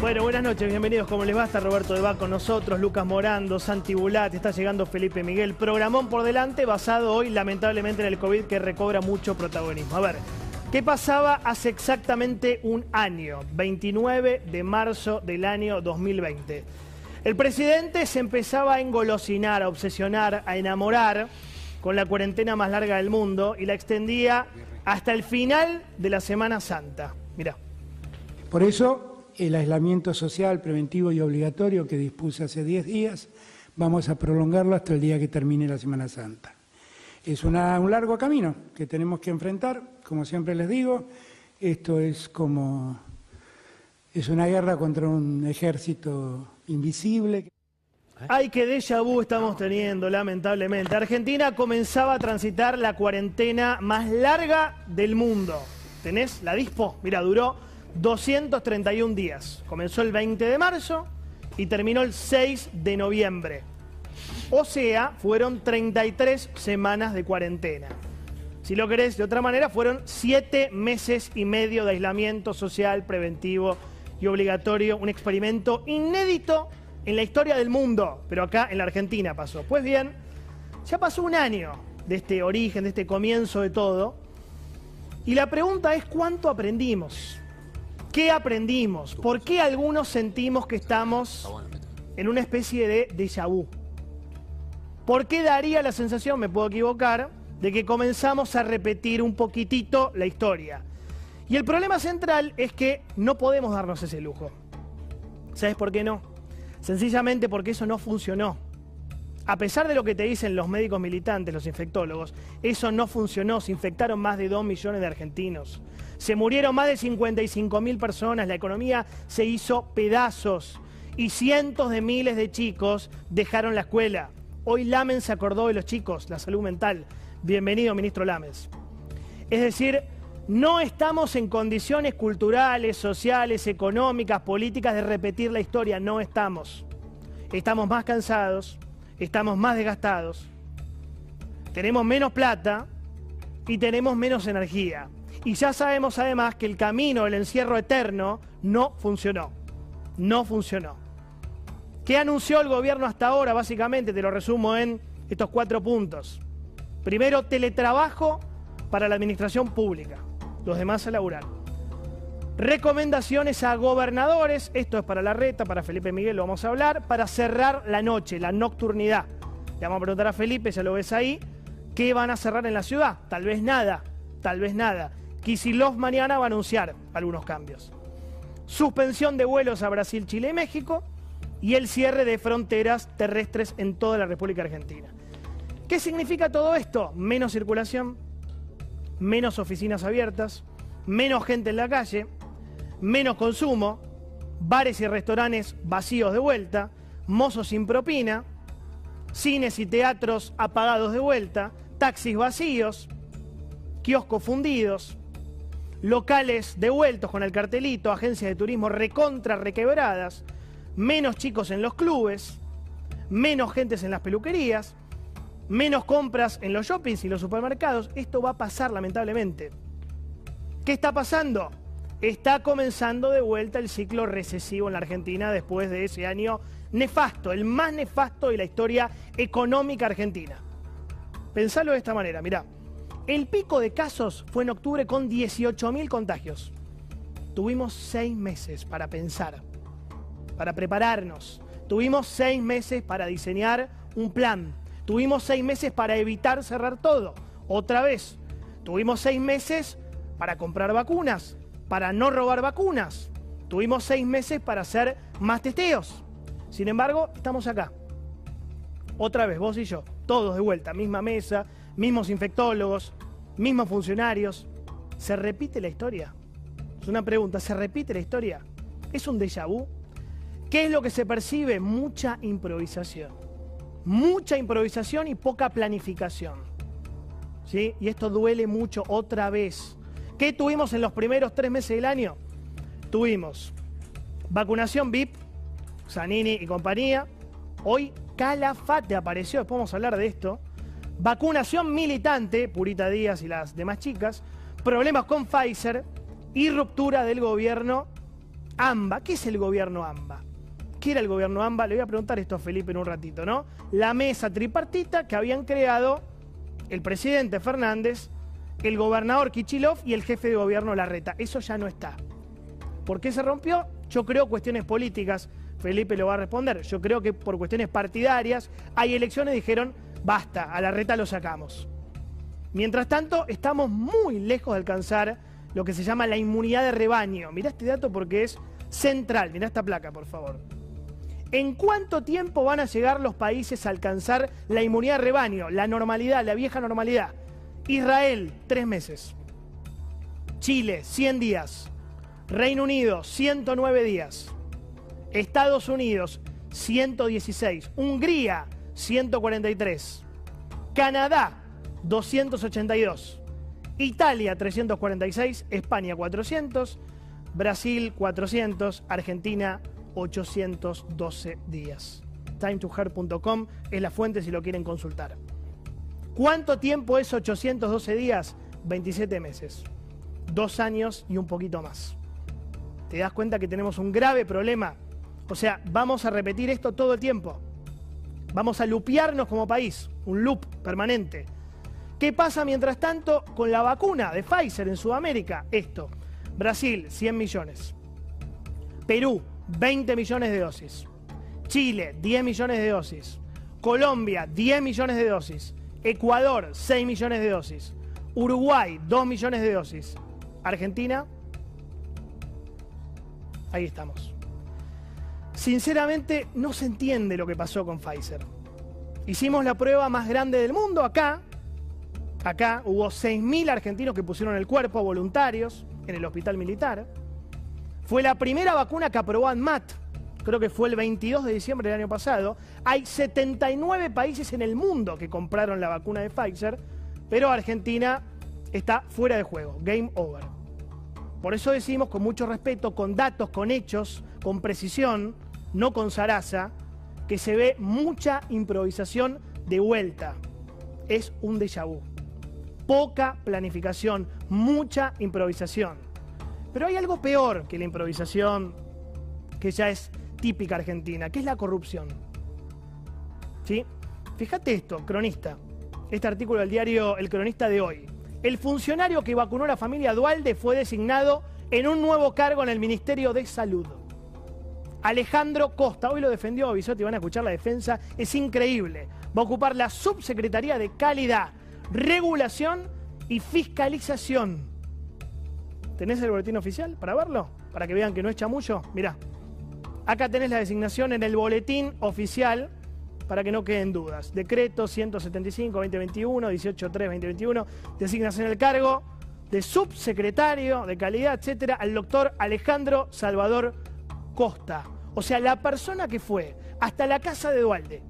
Bueno, buenas noches, bienvenidos. ¿Cómo les va? Está Roberto de con nosotros, Lucas Morando, Santi Bulat, está llegando Felipe Miguel. Programón por delante, basado hoy lamentablemente en el COVID que recobra mucho protagonismo. A ver, ¿qué pasaba hace exactamente un año? 29 de marzo del año 2020. El presidente se empezaba a engolosinar, a obsesionar, a enamorar con la cuarentena más larga del mundo y la extendía hasta el final de la Semana Santa. Mirá. Por eso el aislamiento social preventivo y obligatorio que dispuse hace 10 días, vamos a prolongarlo hasta el día que termine la Semana Santa. Es un largo camino que tenemos que enfrentar, como siempre les digo, esto es como es una guerra contra un ejército invisible. Ay, qué déjà vu estamos teniendo, lamentablemente. Argentina comenzaba a transitar la cuarentena más larga del mundo. ¿Tenés la dispo? Mira, duró 231 días. Comenzó el 20 de marzo y terminó el 6 de noviembre. O sea, fueron 33 semanas de cuarentena. Si lo querés de otra manera, fueron 7 meses y medio de aislamiento social, preventivo y obligatorio. Un experimento inédito en la historia del mundo, pero acá en la Argentina pasó. Pues bien, ya pasó un año de este origen, de este comienzo de todo. Y la pregunta es cuánto aprendimos. ¿Qué aprendimos? ¿Por qué algunos sentimos que estamos en una especie de déjà vu? ¿Por qué daría la sensación, me puedo equivocar, de que comenzamos a repetir un poquitito la historia? Y el problema central es que no podemos darnos ese lujo. ¿Sabes por qué no? Sencillamente porque eso no funcionó. A pesar de lo que te dicen los médicos militantes, los infectólogos, eso no funcionó. Se infectaron más de 2 millones de argentinos. Se murieron más de 55 mil personas, la economía se hizo pedazos y cientos de miles de chicos dejaron la escuela. Hoy Lamen se acordó de los chicos, la salud mental. Bienvenido, ministro Lames. Es decir, no estamos en condiciones culturales, sociales, económicas, políticas de repetir la historia, no estamos. Estamos más cansados, estamos más desgastados, tenemos menos plata y tenemos menos energía. Y ya sabemos además que el camino del encierro eterno no funcionó. No funcionó. ¿Qué anunció el gobierno hasta ahora? Básicamente, te lo resumo en estos cuatro puntos. Primero, teletrabajo para la administración pública. Los demás a laburar. Recomendaciones a gobernadores, esto es para la reta, para Felipe Miguel lo vamos a hablar, para cerrar la noche, la nocturnidad. Le vamos a preguntar a Felipe, ya lo ves ahí, ¿qué van a cerrar en la ciudad? Tal vez nada, tal vez nada. Kisilov mañana va a anunciar algunos cambios. Suspensión de vuelos a Brasil, Chile y México y el cierre de fronteras terrestres en toda la República Argentina. ¿Qué significa todo esto? Menos circulación, menos oficinas abiertas, menos gente en la calle, menos consumo, bares y restaurantes vacíos de vuelta, mozos sin propina, cines y teatros apagados de vuelta, taxis vacíos, kioscos fundidos, locales devueltos con el cartelito, agencias de turismo recontra requebradas, menos chicos en los clubes, menos gentes en las peluquerías, menos compras en los shoppings y los supermercados. Esto va a pasar lamentablemente. ¿Qué está pasando? Está comenzando de vuelta el ciclo recesivo en la Argentina después de ese año nefasto, el más nefasto de la historia económica argentina. Pensalo de esta manera, mirá. El pico de casos fue en octubre con 18.000 contagios. Tuvimos seis meses para pensar, para prepararnos. Tuvimos seis meses para diseñar un plan. Tuvimos seis meses para evitar cerrar todo. Otra vez, tuvimos seis meses para comprar vacunas, para no robar vacunas. Tuvimos seis meses para hacer más testeos. Sin embargo, estamos acá. Otra vez, vos y yo, todos de vuelta, misma mesa, mismos infectólogos, mismos funcionarios. ¿Se repite la historia? Es una pregunta, ¿se repite la historia? ¿Es un déjà vu? ¿Qué es lo que se percibe? Mucha improvisación. Mucha improvisación y poca planificación. ¿sí? Y esto duele mucho otra vez. ¿Qué tuvimos en los primeros tres meses del año? Tuvimos vacunación VIP, Zanini y compañía. Hoy Calafate apareció, después vamos a hablar de esto. Vacunación militante, Purita Díaz y las demás chicas. Problemas con Pfizer y ruptura del gobierno AMBA. ¿Qué es el gobierno AMBA? ¿Qué era el gobierno AMBA? Le voy a preguntar esto a Felipe en un ratito, ¿no? La mesa tripartita que habían creado el presidente Fernández, el gobernador Kichilov y el jefe de gobierno Larreta. Eso ya no está. ¿Por qué se rompió? Yo creo cuestiones políticas. Felipe lo va a responder. Yo creo que por cuestiones partidarias hay elecciones dijeron, basta, a Larreta lo sacamos. Mientras tanto, estamos muy lejos de alcanzar lo que se llama la inmunidad de rebaño. Mirá este dato porque es central. Mirá esta placa, por favor. ¿En cuánto tiempo van a llegar los países a alcanzar la inmunidad de rebaño, la normalidad, la vieja normalidad? Israel, tres meses. Chile, 100 días. Reino Unido, 109 días. Estados Unidos, 116. Hungría, 143. Canadá, 282. Italia, 346. España, 400. Brasil, 400. Argentina, 812 días. Timetoher.com es la fuente si lo quieren consultar. ¿Cuánto tiempo es 812 días? 27 meses. Dos años y un poquito más. ¿Te das cuenta que tenemos un grave problema? O sea, vamos a repetir esto todo el tiempo. Vamos a lupearnos como país, un loop permanente. ¿Qué pasa mientras tanto con la vacuna de Pfizer en Sudamérica? Esto. Brasil, 100 millones. Perú, 20 millones de dosis. Chile, 10 millones de dosis. Colombia, 10 millones de dosis. Ecuador, 6 millones de dosis. Uruguay, 2 millones de dosis. Argentina, ahí estamos. Sinceramente, no se entiende lo que pasó con Pfizer. Hicimos la prueba más grande del mundo acá. Acá hubo 6.000 argentinos que pusieron el cuerpo voluntarios en el hospital militar. Fue la primera vacuna que aprobó ANMAT, creo que fue el 22 de diciembre del año pasado. Hay 79 países en el mundo que compraron la vacuna de Pfizer, pero Argentina está fuera de juego, game over. Por eso decimos con mucho respeto, con datos, con hechos, con precisión, no con zaraza, que se ve mucha improvisación de vuelta. Es un déjà vu. Poca planificación, mucha improvisación. Pero hay algo peor que la improvisación, que ya es típica argentina, que es la corrupción. ¿Sí? Fíjate esto, cronista. Este artículo del diario El Cronista de hoy. El funcionario que vacunó a la familia Dualde fue designado en un nuevo cargo en el Ministerio de Salud. Alejandro Costa, hoy lo defendió Bisotti, van a escuchar la defensa, es increíble. Va a ocupar la subsecretaría de Calidad, Regulación y Fiscalización ¿Tenés el boletín oficial para verlo? Para que vean que no es chamullo. Mirá. Acá tenés la designación en el boletín oficial para que no queden dudas. Decreto 175-2021, 18-3-2021. Designación en el cargo de subsecretario de calidad, etcétera, al doctor Alejandro Salvador Costa. O sea, la persona que fue hasta la casa de Dualde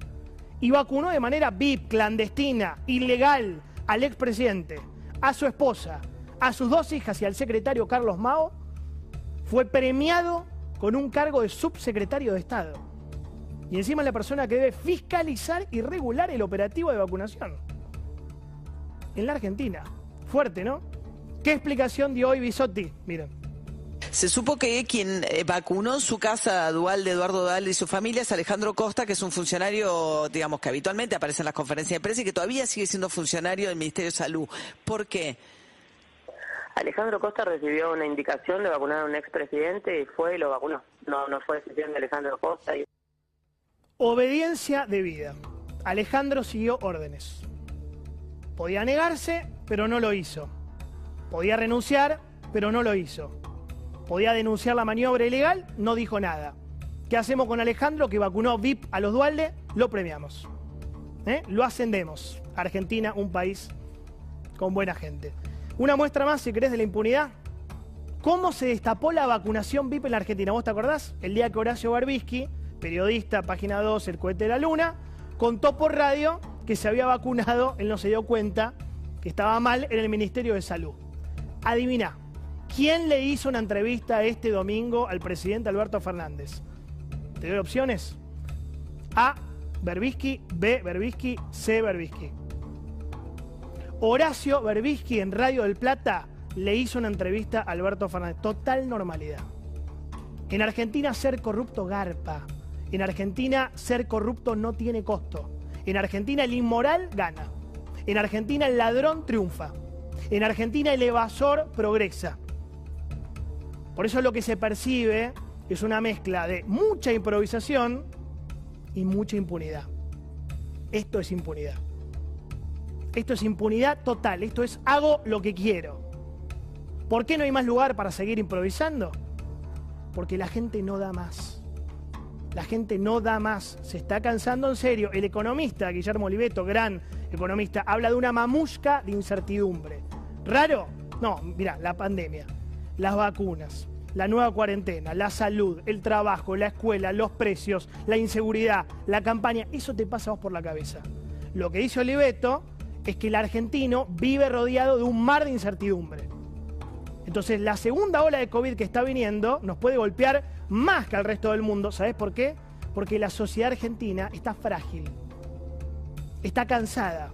y vacunó de manera VIP, clandestina, ilegal al expresidente, a su esposa, a sus dos hijas y al secretario Carlos Mao, fue premiado con un cargo de subsecretario de Estado. Y encima es la persona que debe fiscalizar y regular el operativo de vacunación. En la Argentina. Fuerte, ¿no? ¿Qué explicación dio hoy Bisotti? Miren. Se supo que quien eh, vacunó en su casa dual de Eduardo Dal y su familia es Alejandro Costa, que es un funcionario, digamos, que habitualmente aparece en las conferencias de prensa y que todavía sigue siendo funcionario del Ministerio de Salud. ¿Por qué? Alejandro Costa recibió una indicación de vacunar a un expresidente y fue y lo vacunó. No, no fue decisión de Alejandro Costa. Obediencia de vida. Alejandro siguió órdenes. Podía negarse, pero no lo hizo. Podía renunciar, pero no lo hizo. Podía denunciar la maniobra ilegal, no dijo nada. ¿Qué hacemos con Alejandro que vacunó VIP a los Dualde? Lo premiamos. ¿Eh? Lo ascendemos. Argentina, un país con buena gente. Una muestra más, si querés, de la impunidad. ¿Cómo se destapó la vacunación VIP en la Argentina? ¿Vos te acordás? El día que Horacio Barbisky, periodista, página 2, El cohete de la luna, contó por radio que se había vacunado, él no se dio cuenta, que estaba mal en el Ministerio de Salud. Adivina, ¿quién le hizo una entrevista este domingo al presidente Alberto Fernández? ¿Te doy opciones? A. Berbisky, B. Berbisky, C. Berbisky. Horacio Berbisky en Radio del Plata le hizo una entrevista a Alberto Fernández. Total normalidad. En Argentina ser corrupto garpa. En Argentina ser corrupto no tiene costo. En Argentina el inmoral gana. En Argentina el ladrón triunfa. En Argentina el evasor progresa. Por eso lo que se percibe es una mezcla de mucha improvisación y mucha impunidad. Esto es impunidad. Esto es impunidad total. Esto es hago lo que quiero. ¿Por qué no hay más lugar para seguir improvisando? Porque la gente no da más. La gente no da más. Se está cansando en serio. El economista Guillermo Oliveto, gran economista, habla de una mamusca de incertidumbre. ¿Raro? No, mira, la pandemia, las vacunas, la nueva cuarentena, la salud, el trabajo, la escuela, los precios, la inseguridad, la campaña, eso te pasa vos por la cabeza. Lo que dice Oliveto es que el argentino vive rodeado de un mar de incertidumbre. Entonces, la segunda ola de COVID que está viniendo nos puede golpear más que al resto del mundo. ¿Sabes por qué? Porque la sociedad argentina está frágil, está cansada,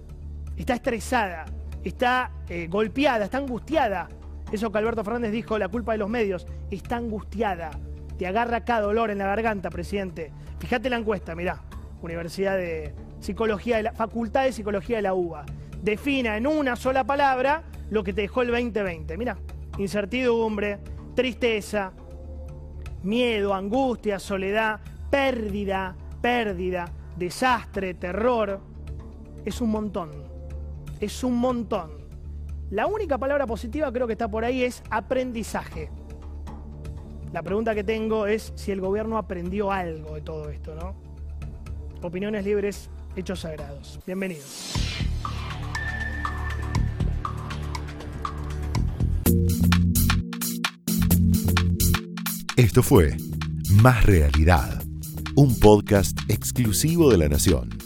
está estresada, está eh, golpeada, está angustiada. Eso que Alberto Fernández dijo, la culpa de los medios, está angustiada. Te agarra cada dolor en la garganta, presidente. Fíjate la encuesta, mirá. Universidad de Psicología de la Facultad de Psicología de la UBA. Defina en una sola palabra lo que te dejó el 2020. Mirá, incertidumbre, tristeza, miedo, angustia, soledad, pérdida, pérdida, desastre, terror. Es un montón. Es un montón. La única palabra positiva creo que está por ahí es aprendizaje. La pregunta que tengo es si el gobierno aprendió algo de todo esto, ¿no? Opiniones libres, hechos sagrados. Bienvenidos. Esto fue Más Realidad, un podcast exclusivo de La Nación.